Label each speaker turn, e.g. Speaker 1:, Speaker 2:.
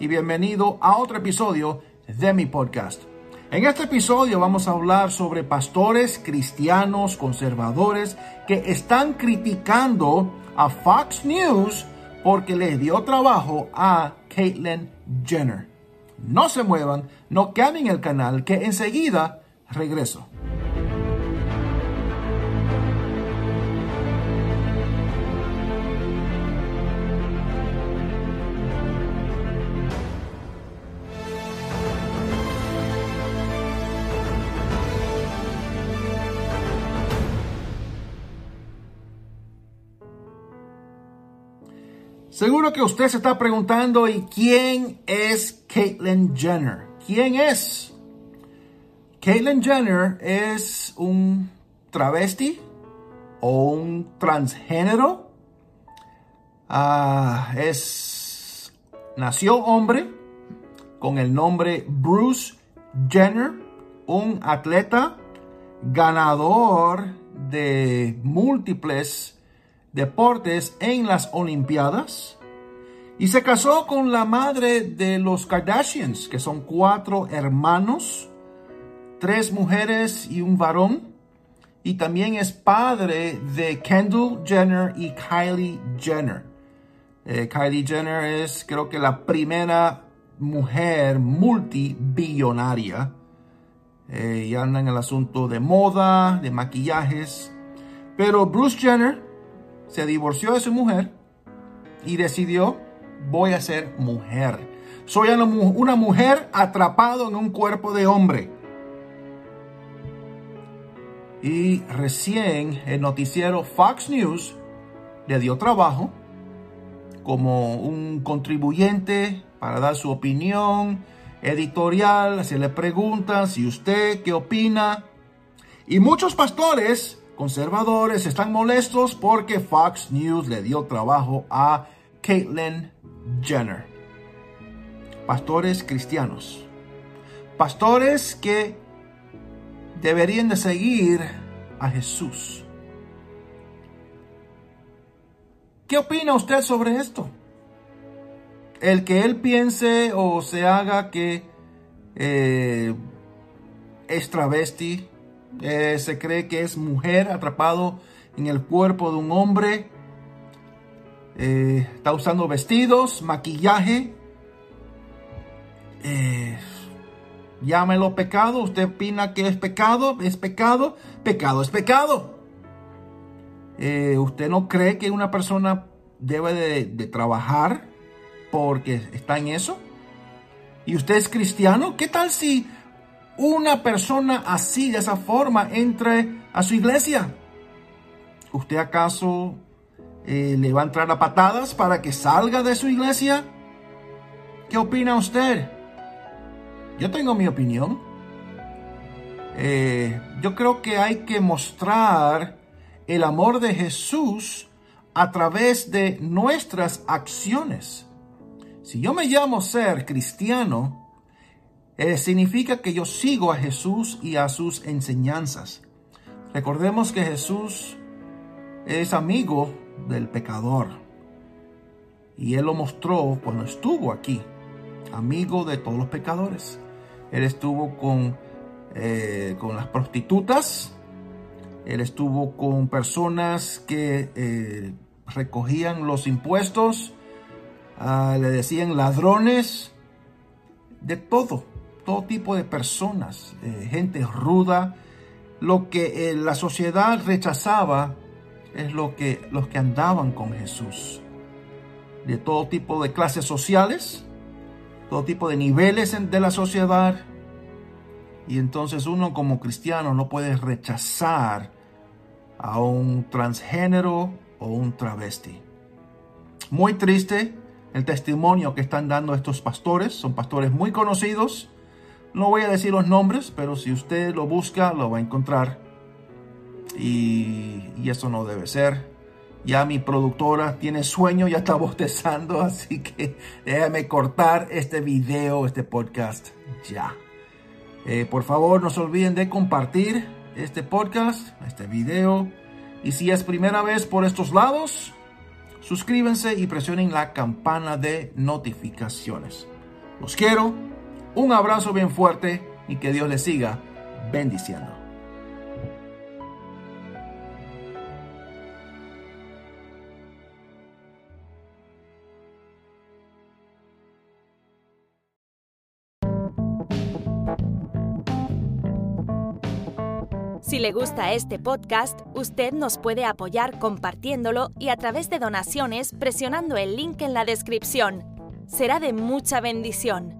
Speaker 1: Y bienvenido a otro episodio de mi podcast. En este episodio vamos a hablar sobre pastores cristianos conservadores que están criticando a Fox News porque le dio trabajo a Caitlyn Jenner. No se muevan, no cambien el canal que enseguida regreso. Seguro que usted se está preguntando, ¿y quién es Caitlyn Jenner? ¿Quién es? Caitlyn Jenner es un travesti o un transgénero. Ah, es nació hombre con el nombre Bruce Jenner, un atleta ganador de múltiples deportes en las Olimpiadas y se casó con la madre de los Kardashians, que son cuatro hermanos, tres mujeres y un varón. Y también es padre de Kendall Jenner y Kylie Jenner. Eh, Kylie Jenner es creo que la primera mujer multibillonaria. Eh, y anda en el asunto de moda, de maquillajes. Pero Bruce Jenner se divorció de su mujer y decidió, voy a ser mujer. Soy una mujer atrapado en un cuerpo de hombre. Y recién el noticiero Fox News le dio trabajo como un contribuyente para dar su opinión editorial, se le pregunta si usted qué opina. Y muchos pastores conservadores están molestos porque Fox News le dio trabajo a Caitlyn Jenner. Pastores cristianos. Pastores que deberían de seguir a Jesús. ¿Qué opina usted sobre esto? El que él piense o se haga que eh, es travesti, eh, se cree que es mujer atrapado en el cuerpo de un hombre. Eh, está usando vestidos, maquillaje. Eh, llámelo pecado. ¿Usted opina que es pecado? ¿Es pecado? Pecado es pecado. ¿Usted no cree que una persona debe de trabajar porque está en eso? ¿Y usted es cristiano? ¿Qué tal si una persona así, de esa forma, entre a su iglesia? ¿Usted acaso eh, le va a entrar a patadas para que salga de su iglesia? ¿Qué opina usted? Yo tengo mi opinión. Eh, yo creo que hay que mostrar el amor de Jesús a través de nuestras acciones. Si yo me llamo ser cristiano, eh, significa que yo sigo a Jesús y a sus enseñanzas. Recordemos que Jesús es amigo del pecador. Y Él lo mostró cuando estuvo aquí, amigo de todos los pecadores. Él estuvo con, eh, con las prostitutas, Él estuvo con personas que eh, recogían los impuestos, ah, le decían ladrones, de todo todo tipo de personas, eh, gente ruda. Lo que eh, la sociedad rechazaba es lo que los que andaban con Jesús. De todo tipo de clases sociales, todo tipo de niveles de la sociedad. Y entonces uno como cristiano no puede rechazar a un transgénero o un travesti. Muy triste el testimonio que están dando estos pastores. Son pastores muy conocidos. No voy a decir los nombres, pero si usted lo busca, lo va a encontrar. Y, eso no debe ser. Ya mi productora tiene sueño, ya está bostezando, así que déjame cortar este video, este podcast ya. Eh, por favor, no se olviden de compartir este podcast, este video. Y si es primera vez por estos lados, suscríbanse y presionen la campana de notificaciones. Los quiero, un abrazo bien fuerte y que Dios les siga bendiciendo.
Speaker 2: Si le gusta este podcast, usted nos puede apoyar compartiéndolo y a través de donaciones presionando el link en la descripción. Será de mucha bendición.